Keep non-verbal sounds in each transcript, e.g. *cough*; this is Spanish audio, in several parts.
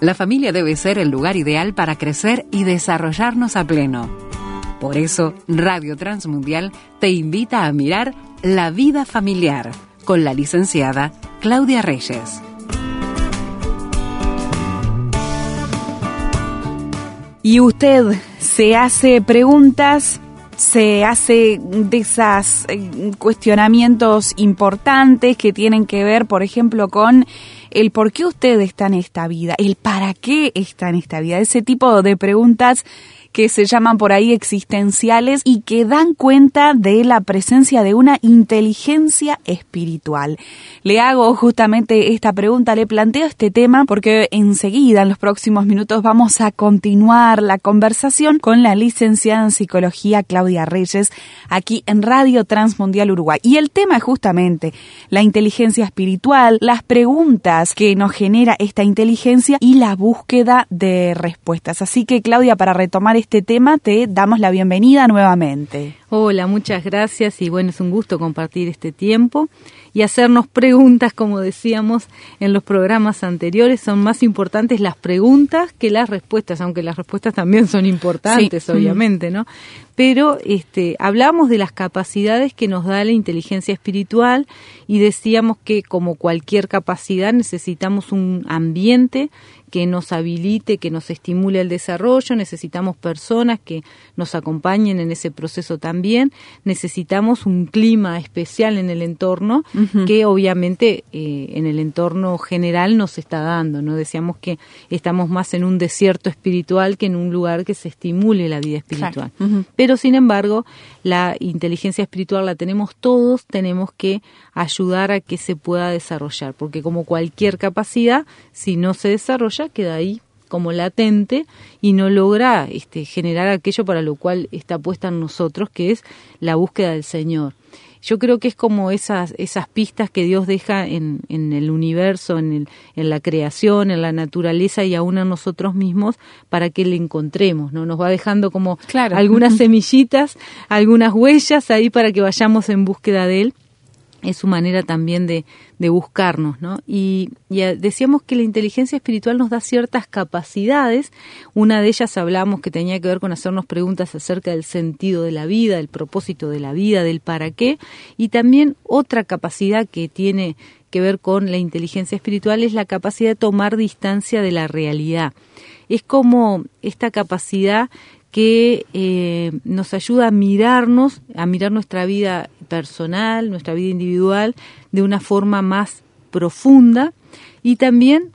la familia debe ser el lugar ideal para crecer y desarrollarnos a pleno. Por eso, Radio Transmundial te invita a mirar La vida familiar con la licenciada Claudia Reyes. Y usted se hace preguntas, se hace de esos eh, cuestionamientos importantes que tienen que ver, por ejemplo, con el por qué usted está en esta vida, el para qué está en esta vida, ese tipo de preguntas que se llaman por ahí existenciales y que dan cuenta de la presencia de una inteligencia espiritual. Le hago justamente esta pregunta, le planteo este tema porque enseguida, en los próximos minutos, vamos a continuar la conversación con la licenciada en psicología Claudia Reyes aquí en Radio Transmundial Uruguay. Y el tema es justamente la inteligencia espiritual, las preguntas que nos genera esta inteligencia y la búsqueda de respuestas. Así que Claudia, para retomar este tema, te damos la bienvenida nuevamente. Hola, muchas gracias y bueno, es un gusto compartir este tiempo y hacernos preguntas, como decíamos en los programas anteriores, son más importantes las preguntas que las respuestas, aunque las respuestas también son importantes, obviamente, ¿no? Pero este, hablamos de las capacidades que nos da la inteligencia espiritual y decíamos que como cualquier capacidad necesitamos un ambiente que nos habilite, que nos estimule el desarrollo, necesitamos personas que nos acompañen en ese proceso también, necesitamos un clima especial en el entorno que obviamente eh, en el entorno general nos está dando, ¿no? Decíamos que estamos más en un desierto espiritual que en un lugar que se estimule la vida espiritual. Pero sin embargo, la inteligencia espiritual la tenemos todos, tenemos que ayudar a que se pueda desarrollar, porque como cualquier capacidad, si no se desarrolla, queda ahí como latente y no logra este, generar aquello para lo cual está puesta en nosotros, que es la búsqueda del Señor. Yo creo que es como esas, esas pistas que Dios deja en, en el universo, en, el, en la creación, en la naturaleza y aún en nosotros mismos para que le encontremos, ¿no? Nos va dejando como algunas *laughs* semillitas, algunas huellas ahí para que vayamos en búsqueda de Él es su manera también de, de buscarnos, ¿no? Y, decíamos que la inteligencia espiritual nos da ciertas capacidades. Una de ellas hablamos que tenía que ver con hacernos preguntas acerca del sentido de la vida, del propósito de la vida, del para qué. Y también otra capacidad que tiene que ver con la inteligencia espiritual es la capacidad de tomar distancia de la realidad. Es como esta capacidad que eh, nos ayuda a mirarnos, a mirar nuestra vida personal, nuestra vida individual, de una forma más profunda y también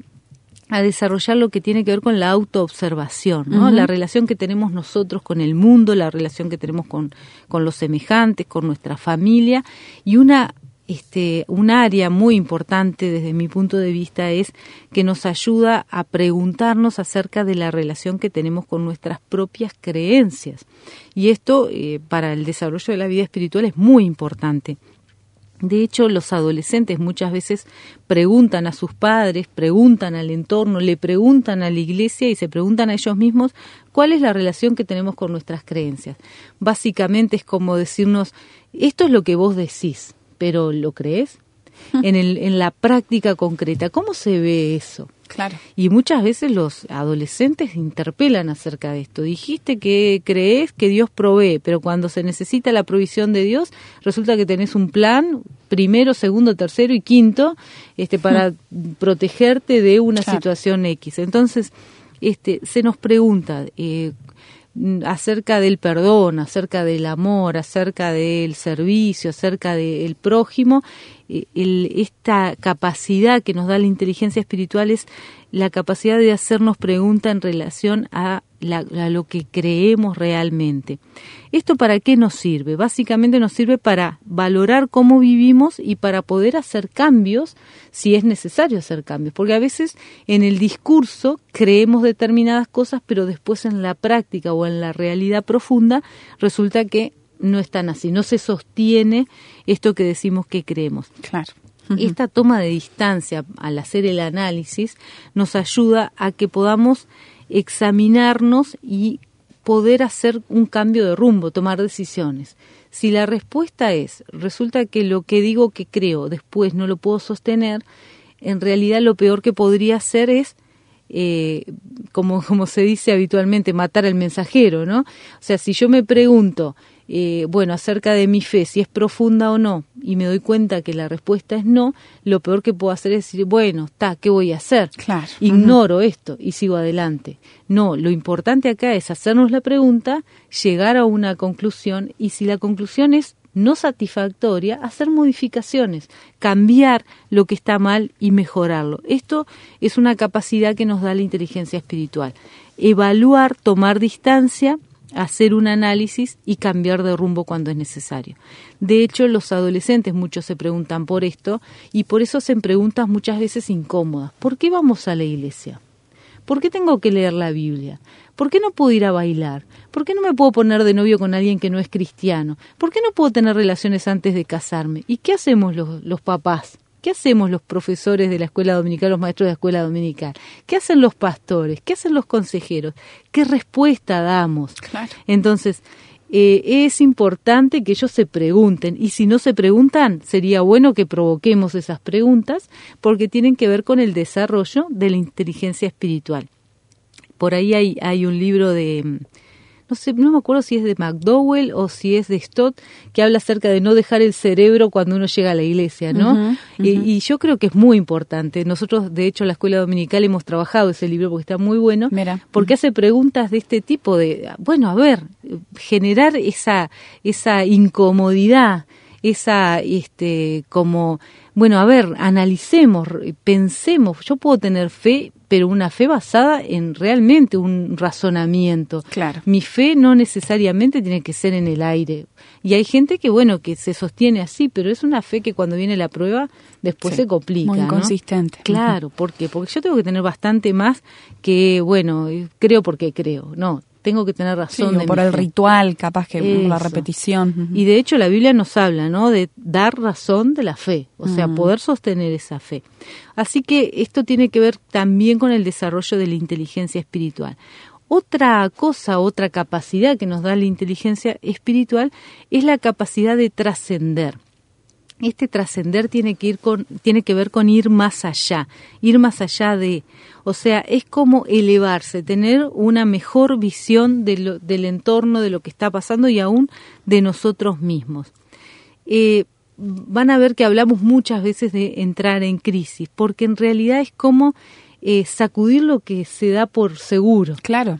a desarrollar lo que tiene que ver con la autoobservación, ¿no? la relación que tenemos nosotros con el mundo, la relación que tenemos con, con los semejantes, con nuestra familia y una este, un área muy importante desde mi punto de vista es que nos ayuda a preguntarnos acerca de la relación que tenemos con nuestras propias creencias. Y esto eh, para el desarrollo de la vida espiritual es muy importante. De hecho, los adolescentes muchas veces preguntan a sus padres, preguntan al entorno, le preguntan a la iglesia y se preguntan a ellos mismos cuál es la relación que tenemos con nuestras creencias. Básicamente es como decirnos, esto es lo que vos decís, pero ¿lo crees? en, el, en la práctica concreta, ¿cómo se ve eso? Claro. Y muchas veces los adolescentes interpelan acerca de esto. Dijiste que crees que Dios provee, pero cuando se necesita la provisión de Dios, resulta que tenés un plan primero, segundo, tercero y quinto este para protegerte de una situación X. Entonces, este se nos pregunta eh, acerca del perdón, acerca del amor, acerca del servicio, acerca del prójimo, eh, esta capacidad que nos da la inteligencia espiritual es la capacidad de hacernos preguntas en relación a, a, lo que creemos realmente. ¿Esto para qué nos sirve? Básicamente nos sirve para valorar cómo vivimos y para poder hacer cambios si es necesario hacer cambios. Porque a veces en el discurso creemos determinadas cosas, pero después en la práctica o en la realidad profunda resulta que no están así, no se sostiene esto que decimos que creemos. Claro. Esta toma de distancia al hacer el análisis nos ayuda a que podamos examinarnos y poder hacer un cambio de rumbo, tomar decisiones. Si la respuesta es, resulta que lo que digo que creo después no lo puedo sostener, en realidad lo peor que podría hacer es eh, como, *laughs* como se dice habitualmente, matar al mensajero, ¿no? O sea, si yo me pregunto, eh, bueno, acerca de mi fe, si es profunda o no, y me doy cuenta que la respuesta es no, lo peor que puedo hacer es decir, bueno, está, ¿qué voy a hacer? Claro. Ignoro esto y sigo adelante. No, lo importante acá es hacernos la pregunta, llegar a una conclusión, y si la conclusión es no satisfactoria, hacer modificaciones, cambiar lo que está mal y mejorarlo. Esto es una capacidad que nos da la inteligencia espiritual. Evaluar, tomar distancia, hacer un análisis y cambiar de rumbo cuando es necesario. De hecho, los adolescentes muchos se preguntan por esto y por eso hacen preguntas muchas veces incómodas. ¿Por qué vamos a la iglesia? ¿Por qué tengo que leer la Biblia? ¿Por qué no puedo ir a bailar? ¿Por qué no me puedo poner de novio con alguien que no es cristiano? ¿Por qué no puedo tener relaciones antes de casarme? ¿Y qué hacemos los, los papás? ¿Qué hacemos los profesores de la escuela dominical, los maestros de la escuela dominical? ¿Qué hacen los pastores? ¿Qué hacen los consejeros? ¿Qué respuesta damos? Claro. Entonces, eh, es importante que ellos se pregunten y si no se preguntan, sería bueno que provoquemos esas preguntas porque tienen que ver con el desarrollo de la inteligencia espiritual. Por ahí hay, hay un libro de no sé, no me acuerdo si es de McDowell o si es de Stott, que habla acerca de no dejar el cerebro cuando uno llega a la iglesia, ¿no? Y, yo creo que es muy importante. Nosotros, de hecho, en la escuela dominical hemos trabajado ese libro porque está muy bueno, porque hace preguntas de este tipo de, bueno, a ver, generar esa, esa incomodidad, esa, este, como, bueno, a ver, analicemos, pensemos, yo puedo tener fe, pero una fe basada en realmente un razonamiento. Claro. Mi fe no necesariamente tiene que ser en el aire. Y hay gente que, bueno, que se sostiene así, pero es una fe que cuando viene la prueba después se complica. Muy inconsistente. Claro, ¿por qué? Porque yo tengo que tener bastante más que, bueno, creo porque creo. No, tengo que tener razón. por el ritual, capaz que por la repetición. Y de hecho la Biblia nos habla, ¿no? De dar razón de la fe, o sea, poder sostener esa fe. Así que esto tiene que ver también con el desarrollo de la inteligencia espiritual. Otra cosa, otra capacidad que nos da la inteligencia espiritual es la capacidad de trascender este trascender tiene que ir con tiene que ver con ir más allá, ir más allá de, o sea, es como elevarse, tener una mejor visión del entorno, de lo que está pasando y aún de nosotros mismos. Eh, van a ver que hablamos muchas veces de entrar en crisis, porque en realidad es como eh, sacudir lo que se da por seguro. Claro.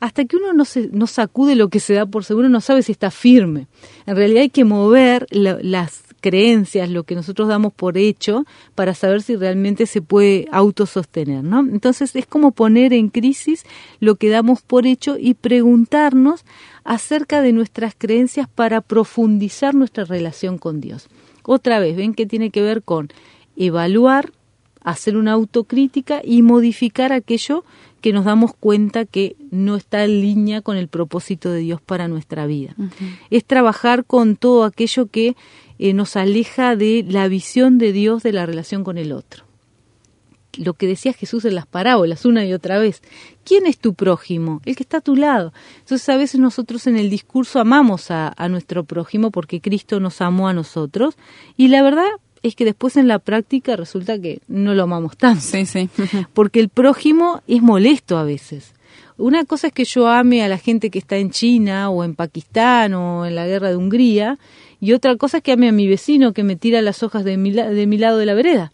Hasta que uno no, se, no sacude lo que se da por seguro, no sabe si está firme. En realidad hay que mover las creencias, lo que nosotros damos por hecho, para saber si realmente se puede autosostener, ¿no? Entonces es como poner en crisis lo que damos por hecho y preguntarnos acerca de nuestras creencias para profundizar nuestra relación con Dios. Otra vez, ven que tiene que ver con evaluar, hacer una autocrítica y modificar aquello que nos damos cuenta que no está en línea con el propósito de Dios para nuestra vida. Es trabajar con todo aquello que eh, nos aleja de la visión de Dios de la relación con el otro. Lo que decía Jesús en las parábolas una y otra vez. ¿Quién es tu prójimo? El que está a tu lado. Entonces a veces nosotros en el discurso amamos a, a nuestro prójimo porque Cristo nos amó a nosotros y la verdad es que después en la práctica resulta que no lo amamos tanto. Sí, sí. *laughs* *laughs* Porque el prójimo es molesto a veces. Una cosa es que yo ame a la gente que está en China o en Pakistán o en la guerra de Hungría y otra cosa es que ame a mi vecino que me tira las hojas de mi, de mi lado de la vereda.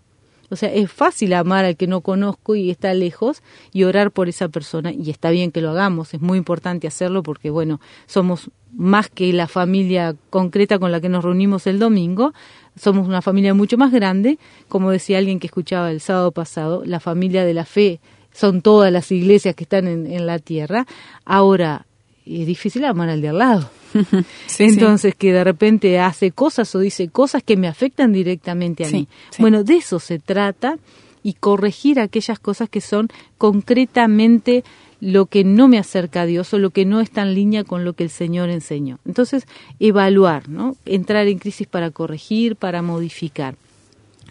O sea, es fácil amar al que no conozco y está lejos y orar por esa persona. Y está bien que lo hagamos, es muy importante hacerlo porque, bueno, somos más que la familia concreta con la que nos reunimos el domingo, somos una familia mucho más grande. Como decía alguien que escuchaba el sábado pasado, la familia de la fe son todas las iglesias que están en, en la tierra. Ahora, es difícil amar al de al lado. *laughs* Entonces, que de repente hace cosas o dice cosas que me afectan directamente a mí. Bueno, de eso se trata y corregir aquellas cosas que son concretamente lo que no me acerca a Dios o lo que no está en línea con lo que el Señor enseñó. Entonces, evaluar, ¿no? Entrar en crisis para corregir, para modificar.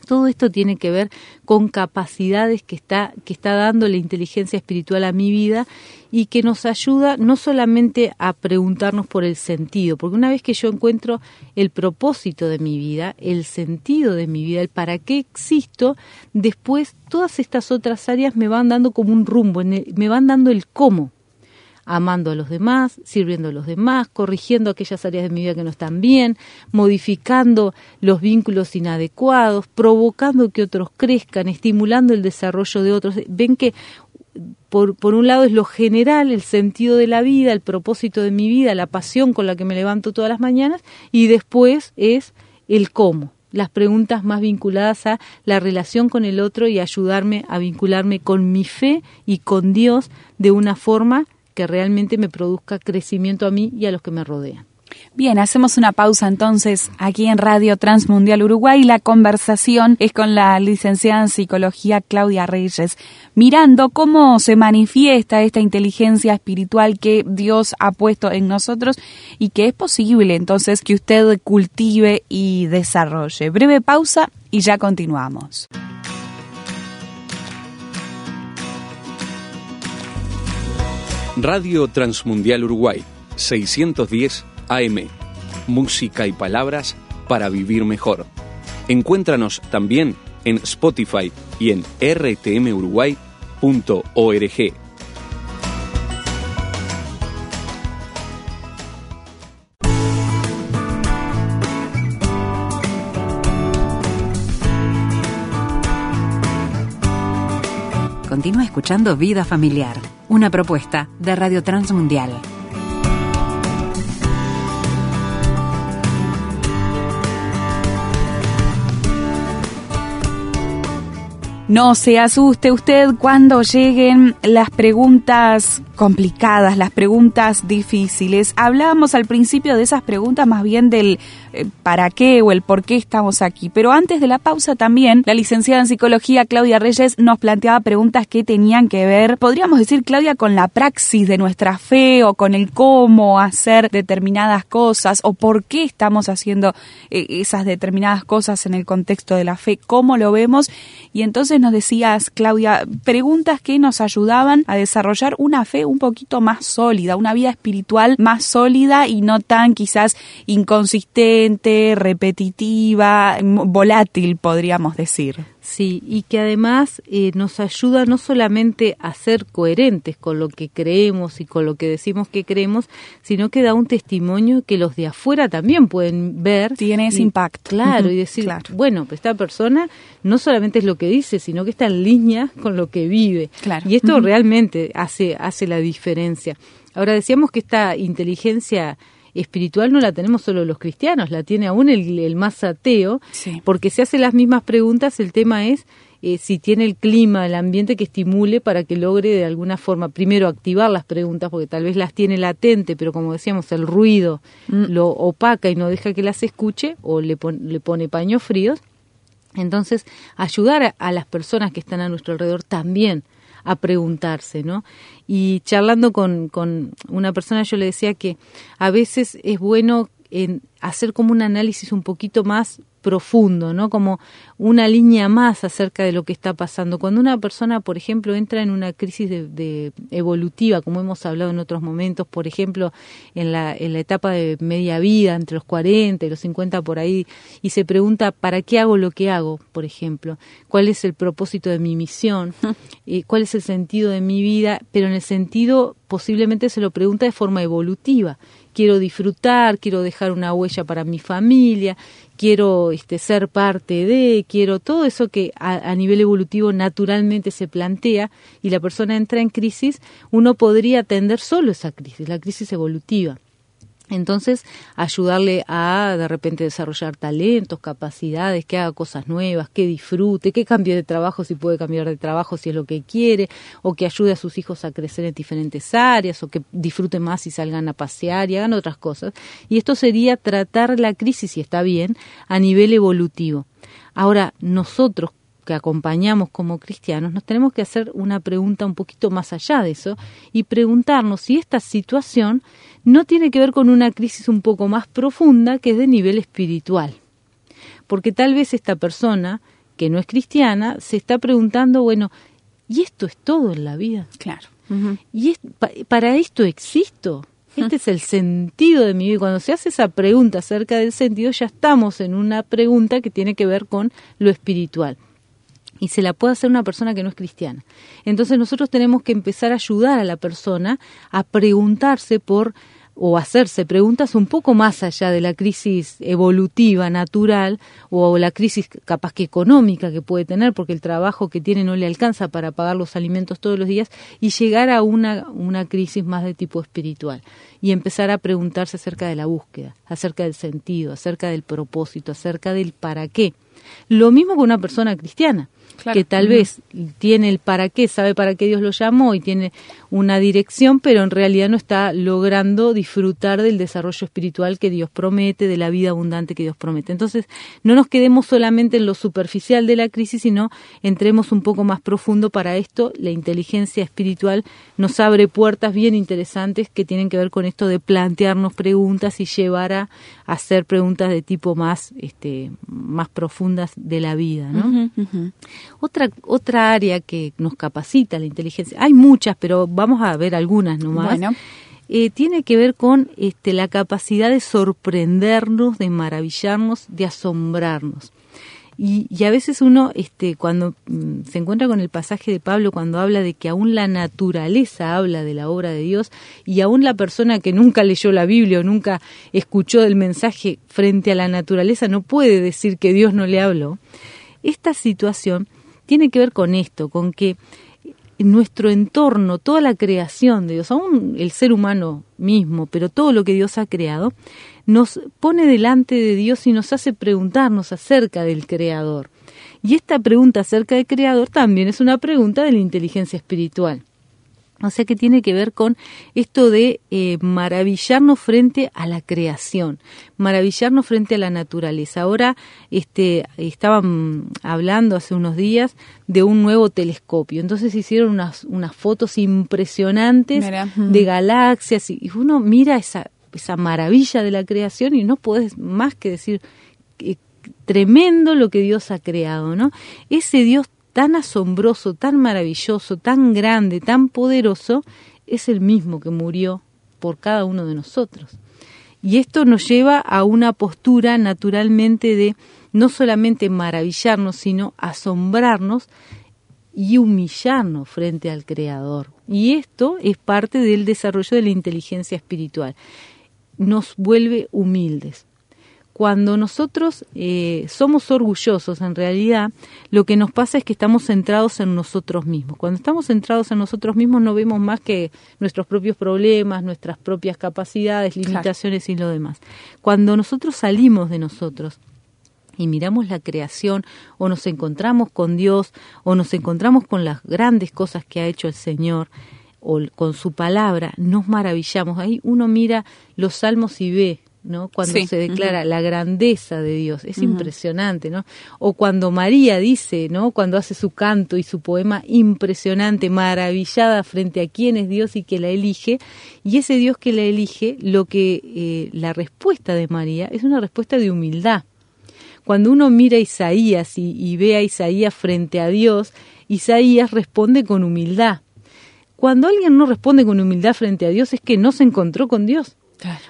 Todo esto tiene que ver con capacidades que está, que está dando la inteligencia espiritual a mi vida y que nos ayuda no solamente a preguntarnos por el sentido, porque una vez que yo encuentro el propósito de mi vida, el sentido de mi vida, el para qué existo, después todas estas otras áreas me van dando como un rumbo, me van dando el cómo amando a los demás, sirviendo a los demás, corrigiendo aquellas áreas de mi vida que no están bien, modificando los vínculos inadecuados, provocando que otros crezcan, estimulando el desarrollo de otros. Ven que por, por, un lado es lo general, el sentido de la vida, el propósito de mi vida, la pasión con la que me levanto todas las mañanas, y después es el cómo, las preguntas más vinculadas a la relación con el otro y ayudarme a vincularme con mi fe y con Dios de una forma que realmente me produzca crecimiento a mí y a los que me rodean. Bien, hacemos una pausa entonces aquí en Radio Transmundial Uruguay. La conversación es con la licenciada en psicología Claudia Reyes, mirando cómo se manifiesta esta inteligencia espiritual que Dios ha puesto en nosotros y que es posible entonces que usted cultive y desarrolle. Breve pausa y ya continuamos. Radio Transmundial Uruguay, 610 AM. Música y palabras para vivir mejor. Encuéntranos también en Spotify y en rtmuruguay.org. escuchando Vida Familiar, una propuesta de Radio Transmundial. No se asuste usted cuando lleguen las preguntas complicadas, las preguntas difíciles. Hablábamos al principio de esas preguntas más bien del para qué o el por qué estamos aquí. Pero antes de la pausa también, la licenciada en psicología Claudia Reyes nos planteaba preguntas que tenían que ver, podríamos decir, Claudia, con la praxis de nuestra fe o con el cómo hacer determinadas cosas o por qué estamos haciendo eh, esas determinadas cosas en el contexto de la fe, cómo lo vemos. Y entonces nos decías, Claudia, preguntas que nos ayudaban a desarrollar una fe un poquito más sólida, una vida espiritual más sólida y no tan quizás inconsistente, repetitiva, volátil, podríamos decir. Sí, y que además eh, nos ayuda no solamente a ser coherentes con lo que creemos y con lo que decimos que creemos, sino que da un testimonio que los de afuera también pueden ver. Tiene ese impacto. Claro, y decir, bueno, pues esta persona no solamente es lo que dice, sino que está en línea con lo que vive. Claro. Y esto realmente hace, hace la diferencia. Ahora decíamos que esta inteligencia espiritual no la tenemos solo los cristianos, la tiene aún el, más ateo, porque se hace las mismas preguntas, el tema es eh, si tiene el clima, el ambiente que estimule para que logre de alguna forma, primero activar las preguntas, porque tal vez las tiene latente, pero como decíamos, el ruido mm. lo opaca y no deja que las escuche, o le, le pone paños fríos. Entonces, ayudar a las personas que están a nuestro alrededor también a preguntarse, ¿no? Y charlando con, con una persona yo le decía que a veces es bueno en hacer como un análisis un poquito más profundo, ¿no? Como una línea más acerca de lo que está pasando. Cuando una persona, por ejemplo, entra en una crisis de, evolutiva, como hemos hablado en otros momentos, por ejemplo, en la, en la etapa de media vida, entre los 40 y los 50 por ahí, y se pregunta, ¿para qué hago lo que hago, por ejemplo? ¿Cuál es el propósito de mi misión? *laughs* y ¿Cuál es el sentido de mi vida? Pero en el sentido, posiblemente se lo pregunta de forma evolutiva quiero disfrutar, quiero dejar una huella para mi familia, quiero este, ser parte de, quiero todo eso que a, nivel evolutivo naturalmente se plantea y la persona entra en crisis, uno podría atender solo esa crisis, la crisis evolutiva. Entonces, ayudarle a de repente desarrollar talentos, capacidades, que haga cosas nuevas, que disfrute, que cambie de trabajo si puede cambiar de trabajo si es lo que quiere, o que ayude a sus hijos a crecer en diferentes áreas, o que disfrute más y salgan a pasear y hagan otras cosas. Y esto sería tratar la crisis, si está bien, a nivel evolutivo. Ahora, nosotros que acompañamos como cristianos, nos tenemos que hacer una pregunta un poquito más allá de eso y preguntarnos si esta situación no tiene que ver con una crisis un poco más profunda que es de nivel espiritual. Porque tal vez esta persona que no es cristiana se está preguntando, bueno, ¿y esto es todo en la vida? Claro. ¿Y es, para esto existo? Este es el sentido de mi vida. Cuando se hace esa pregunta acerca del sentido, ya estamos en una pregunta que tiene que ver con lo espiritual. Y se la puede hacer una persona que no es cristiana. Entonces nosotros tenemos que empezar a ayudar a la persona a preguntarse por o hacerse preguntas un poco más allá de la crisis evolutiva, natural, o la crisis capaz que económica que puede tener, porque el trabajo que tiene no le alcanza para pagar los alimentos todos los días, y llegar a una, una crisis más de tipo espiritual, y empezar a preguntarse acerca de la búsqueda, acerca del sentido, acerca del propósito, acerca del para qué. Lo mismo con una persona cristiana que tal vez tiene el para qué, sabe para qué Dios lo llamó y tiene una dirección, pero en realidad no está logrando disfrutar del desarrollo espiritual que Dios promete, de la vida abundante que Dios promete. Entonces, no nos quedemos solamente en lo superficial de la crisis, sino entremos un poco más profundo para esto. La inteligencia espiritual nos abre puertas bien interesantes que tienen que ver con esto de plantearnos preguntas y llevar a hacer preguntas de tipo más, este, más profundas de la vida, ¿no? Otra, otra área que nos capacita la inteligencia, hay muchas, pero vamos a ver algunas nomás. Eh, tiene que ver con este, la capacidad de sorprendernos, de maravillarnos, de asombrarnos. Y, y, a veces uno, este, cuando mm, se encuentra con el pasaje de Pablo, cuando habla de que aún la naturaleza habla de la obra de Dios, y aún la persona que nunca leyó la Biblia o nunca escuchó el mensaje frente a la naturaleza no puede decir que Dios no le habló, esta situación tiene que ver con esto, con que nuestro entorno, toda la creación de Dios, aún el ser humano mismo, pero todo lo que Dios ha creado, nos pone delante de Dios y nos hace preguntarnos acerca del Creador. Y esta pregunta acerca del Creador también es una pregunta de la inteligencia espiritual. O sea que tiene que ver con esto de eh, maravillarnos frente a la creación, maravillarnos frente a la naturaleza. Ahora este, estaban hablando hace unos días de un nuevo telescopio. Entonces hicieron unas, unas fotos impresionantes de galaxias y uno mira esa, esa maravilla de la creación y no puedes más que decir eh, tremendo lo que Dios ha creado, ¿no? Ese Dios tan asombroso, tan maravilloso, tan grande, tan poderoso, es el mismo que murió por cada uno de nosotros. Y esto nos lleva a una postura naturalmente de no solamente maravillarnos, sino asombrarnos y humillarnos frente al Creador. Y esto es parte del desarrollo de la inteligencia espiritual. Nos vuelve humildes cuando nosotros eh, somos orgullosos, en realidad lo que nos pasa es que estamos centrados en nosotros mismos. Cuando estamos centrados en nosotros mismos no vemos más que nuestros propios problemas, nuestras propias capacidades, limitaciones y lo demás. Cuando nosotros salimos de nosotros y miramos la creación o nos encontramos con Dios o nos encontramos con las grandes cosas que ha hecho el Señor, o con su palabra, nos maravillamos. Ahí uno mira los salmos y ve ¿no? Cuando se declara la grandeza de Dios, es impresionante, ¿no? O cuando María dice, ¿no? Cuando hace su canto y su poema impresionante, maravillada frente a quién es Dios y que la elige, y ese Dios que la elige, lo que eh, la respuesta de María es una respuesta de humildad. Cuando uno mira a Isaías y, y ve a Isaías frente a Dios, Isaías responde con humildad. Cuando alguien no responde con humildad frente a Dios es que no se encontró con Dios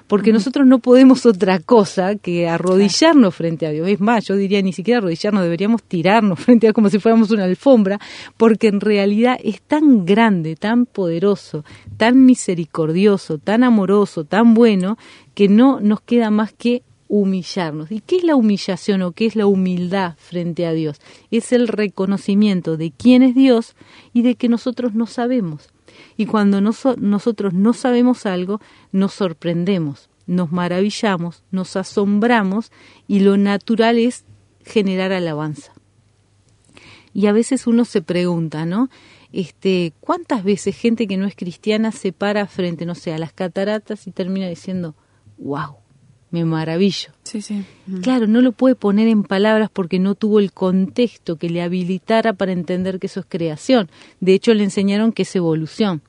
porque nosotros no podemos otra cosa que arrodillarnos frente a Dios. Es más, yo diría ni siquiera arrodillarnos, deberíamos tirarnos *laughs* frente a Dios como si fuéramos una alfombra, porque en realidad es tan grande, tan poderoso, tan misericordioso, tan amoroso, tan bueno, que no nos queda más que humillarnos. ¿Y qué es la humillación o qué es la humildad frente a Dios? Es el reconocimiento de quién es Dios y de que nosotros no sabemos. Y cuando nosotros no sabemos algo, nos sorprendemos, nos maravillamos, nos asombramos y lo natural es generar alabanza. Y a veces uno se pregunta, ¿no? Este, ¿cuántas veces gente que no es cristiana se para frente, no sé, a las cataratas y termina diciendo, wow, me maravillo. Sí, sí. Claro, no lo puede poner en palabras porque no tuvo el contexto que le habilitara para entender que eso es creación. De hecho, le enseñaron que es evolución.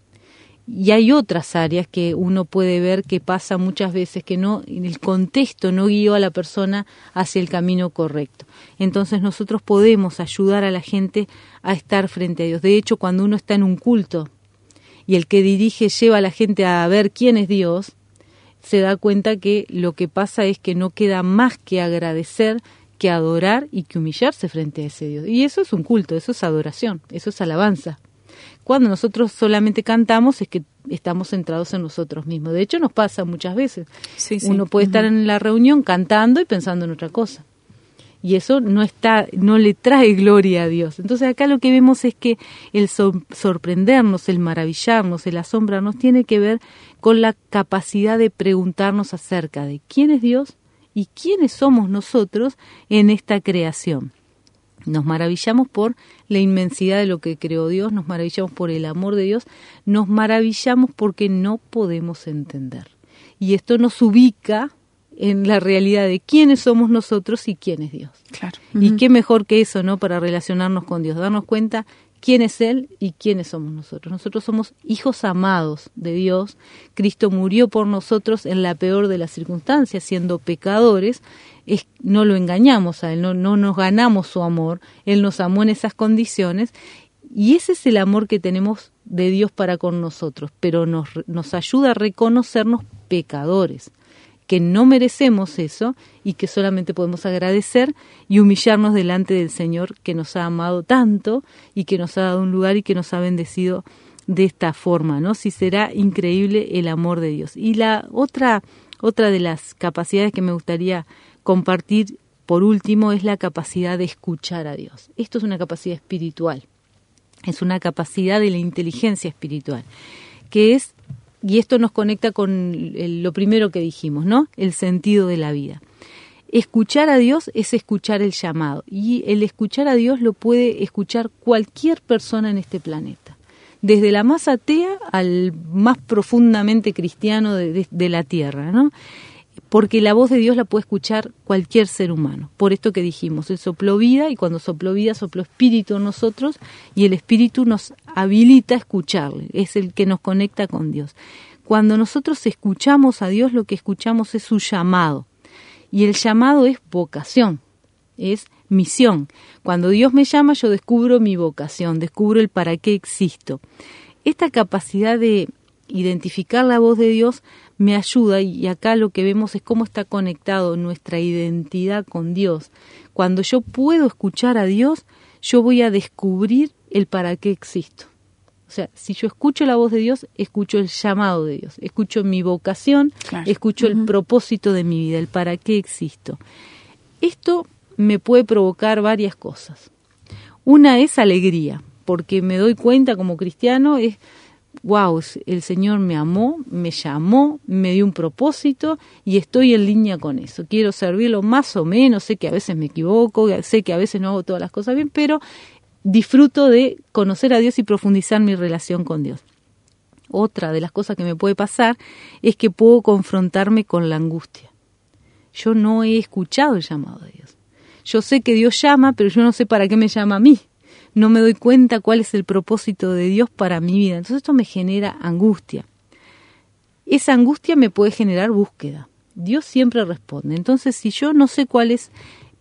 y hay otras áreas que uno puede ver que pasa muchas veces que no el contexto no guió a la persona hacia el camino correcto. Entonces nosotros podemos ayudar a la gente a estar frente a Dios. De hecho, cuando uno está en un culto y el que dirige lleva a la gente a ver quién es Dios, se da cuenta que lo que pasa es que no queda más que agradecer, que adorar y que humillarse frente a ese Dios. Y eso es un culto, eso es adoración, eso es alabanza. Cuando nosotros solamente cantamos es que estamos centrados en nosotros mismos. De hecho, nos pasa muchas veces. Uno puede estar en la reunión cantando y pensando en otra cosa. Y eso no está, no le trae gloria a Dios. Entonces acá lo que vemos es que el sorprendernos, el maravillarnos, el asombrarnos tiene que ver con la capacidad de preguntarnos acerca de quién es Dios y quiénes somos nosotros en esta creación. Nos maravillamos por la inmensidad de lo que creó Dios, nos maravillamos por el amor de Dios, nos maravillamos porque no podemos entender. Y esto nos ubica en la realidad de quiénes somos nosotros y quién es Dios. Claro. Y qué mejor que eso, ¿no? Para relacionarnos con Dios, darnos cuenta quién es Él y quiénes somos nosotros. Nosotros somos hijos amados de Dios. Cristo murió por nosotros en la peor de las circunstancias, siendo pecadores, es, no lo engañamos a Él, no, no nos ganamos su amor, Él nos amó en esas condiciones y ese es el amor que tenemos de Dios para con nosotros, pero nos, nos ayuda a reconocernos pecadores, que no merecemos eso y que solamente podemos agradecer y humillarnos delante del Señor que nos ha amado tanto y que nos ha dado un lugar y que nos ha bendecido de esta forma, ¿no? Si será increíble el amor de Dios. Y la otra otra de las capacidades que me gustaría compartir por último es la capacidad de escuchar a Dios. Esto es una capacidad espiritual, es una capacidad de la inteligencia espiritual, que es, y esto nos conecta con lo primero que dijimos, ¿no? El sentido de la vida. Escuchar a Dios es escuchar el llamado y el escuchar a Dios lo puede escuchar cualquier persona en este planeta, desde la más atea al más profundamente cristiano de, de la tierra, ¿no? Porque la voz de Dios la puede escuchar cualquier ser humano. Por esto que dijimos, Él sopló vida y cuando sopló vida sopló espíritu en nosotros y el espíritu nos habilita a escucharle, es el que nos conecta con Dios. Cuando nosotros escuchamos a Dios, lo que escuchamos es su llamado. Y el llamado es vocación, es misión. Cuando Dios me llama, yo descubro mi vocación, descubro el para qué existo. Esta capacidad de identificar la voz de Dios me ayuda y acá lo que vemos es cómo está conectado nuestra identidad con Dios. Cuando yo puedo escuchar a Dios, yo voy a descubrir el para qué existo. O sea, si yo escucho la voz de Dios, escucho el llamado de Dios, escucho mi vocación, escucho el propósito de mi vida, el para qué existo. Esto me puede provocar varias cosas. Una es alegría, porque me doy cuenta como cristiano, es wow, el Señor me amó, me llamó, me dio un propósito y estoy en línea con eso. Quiero servirlo más o menos, sé que a veces me equivoco, sé que a veces no hago todas las cosas bien, pero disfruto de conocer a Dios y profundizar mi relación con Dios. Otra de las cosas que me puede pasar es que puedo confrontarme con la angustia. Yo no he escuchado el llamado de Dios. Yo sé que Dios llama, pero yo no sé para qué me llama a mí no me doy cuenta cuál es el propósito de Dios para mi vida. Entonces esto me genera angustia. Esa angustia me puede generar búsqueda. Dios siempre responde. Entonces si yo no sé cuál es,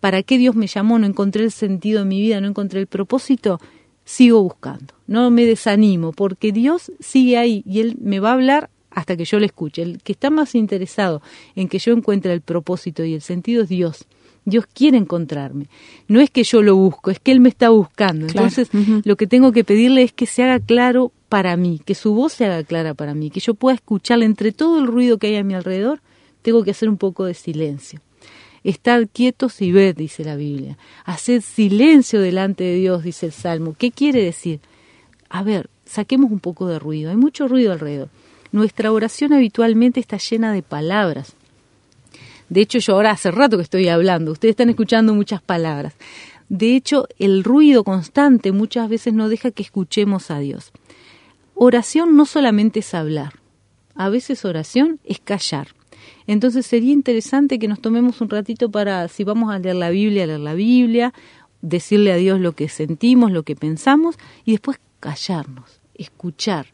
para qué Dios me llamó, no encontré el sentido de mi vida, no encontré el propósito, sigo buscando. No me desanimo porque Dios sigue ahí y Él me va a hablar hasta que yo le escuche. El que está más interesado en que yo encuentre el propósito y el sentido es Dios. Dios quiere encontrarme. No es que yo lo busco, es que Él me está buscando. Entonces, lo que tengo que pedirle es que se haga claro para mí, que su voz se haga clara para mí, que yo pueda escucharle entre todo el ruido que hay a mi alrededor, tengo que hacer un poco de silencio. Estad quietos y ved, dice la Biblia. Haced silencio delante de Dios, dice el Salmo. ¿Qué quiere decir? A ver, saquemos un poco de ruido. Hay mucho ruido alrededor. Nuestra oración habitualmente está llena de palabras. De hecho, yo ahora hace rato que estoy hablando, ustedes están escuchando muchas palabras. De hecho, el ruido constante muchas veces no deja que escuchemos a Dios. Oración no solamente es hablar, a veces oración es callar. Entonces sería interesante que nos tomemos un ratito para, si vamos a leer la Biblia, leer la Biblia, decirle a Dios lo que sentimos, lo que pensamos y después callarnos, escuchar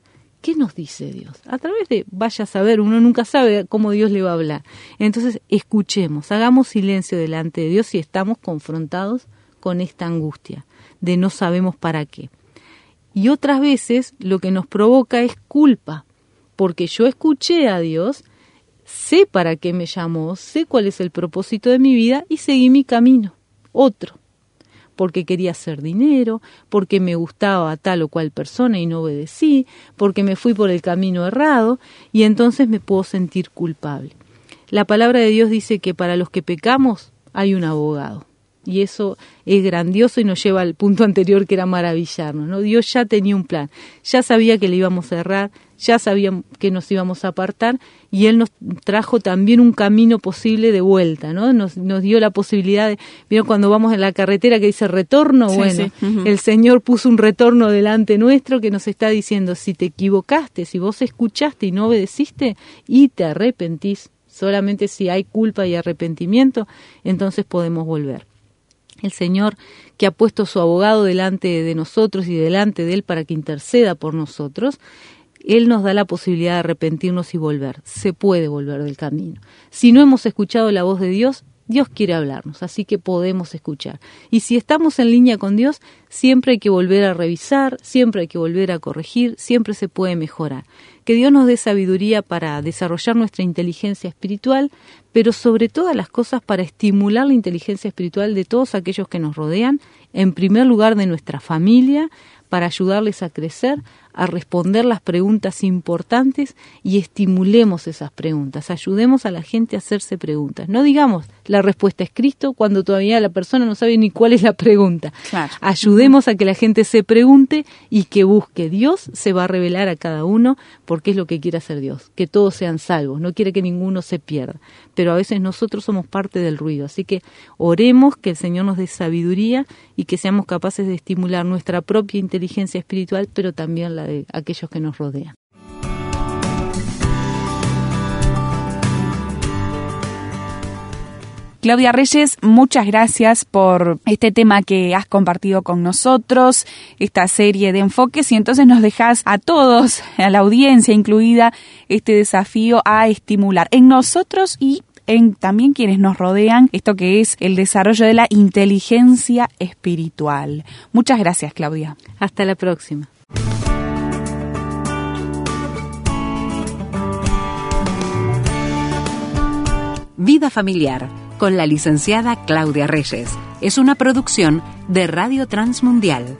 ¿Qué nos dice Dios? A través de, vaya a saber, uno nunca sabe cómo Dios le va a hablar. Entonces, escuchemos, hagamos silencio delante de Dios si estamos confrontados con esta angustia de no sabemos para qué. Y otras veces lo que nos provoca es culpa, porque yo escuché a Dios, sé para qué me llamó, sé cuál es el propósito de mi vida y seguí mi camino, otro porque quería hacer dinero, porque me gustaba tal o cual persona y no obedecí, porque me fui por el camino errado y entonces me puedo sentir culpable. La palabra de Dios dice que para los que pecamos hay un abogado. Y eso es grandioso y nos lleva al punto anterior que era maravillarnos. ¿no? Dios ya tenía un plan, ya sabía que le íbamos a errar, ya sabía que nos íbamos a apartar y Él nos trajo también un camino posible de vuelta, ¿no? Nos, nos dio la posibilidad de, ¿vieron cuando vamos en la carretera que dice retorno? bueno, el Señor puso un retorno delante nuestro que nos está diciendo, si te equivocaste, si vos escuchaste y no obedeciste y te arrepentís, solamente si hay culpa y arrepentimiento, entonces podemos volver el Señor que ha puesto su abogado delante de nosotros y delante de Él para que interceda por nosotros, Él nos da la posibilidad de arrepentirnos y volver. Se puede volver del camino. Si no hemos escuchado la voz de Dios, Dios quiere hablarnos, así que podemos escuchar. Y si estamos en línea con Dios, siempre hay que volver a revisar, siempre hay que volver a corregir, siempre se puede mejorar. Que Dios nos dé sabiduría para desarrollar nuestra inteligencia espiritual, pero sobre todas las cosas para estimular la inteligencia espiritual de todos aquellos que nos rodean, en primer lugar de nuestra familia, para ayudarles a crecer, a responder las preguntas importantes y estimulemos esas preguntas, ayudemos a la gente a hacerse preguntas. No digamos la respuesta es Cristo cuando todavía la persona no sabe ni cuál es la pregunta. Ayudemos a que la gente se pregunte y que busque. Dios se va a revelar a cada uno porque es lo que quiere hacer Dios, que todos sean salvos, no quiere que ninguno se pierda. Pero a veces nosotros somos parte del ruido, así que oremos que el Señor nos dé sabiduría y que seamos capaces de estimular nuestra propia inteligencia espiritual, pero también la de aquellos que nos rodean. Claudia Reyes, muchas gracias por este tema que has compartido con nosotros, esta serie de enfoques, y entonces nos dejas a todos, a la audiencia incluida, este desafío a estimular en nosotros y en también quienes nos rodean, esto que es el desarrollo de la inteligencia espiritual. Muchas gracias, Claudia. Hasta la próxima. Vida Familiar con la licenciada Claudia Reyes. Es una producción de Radio Transmundial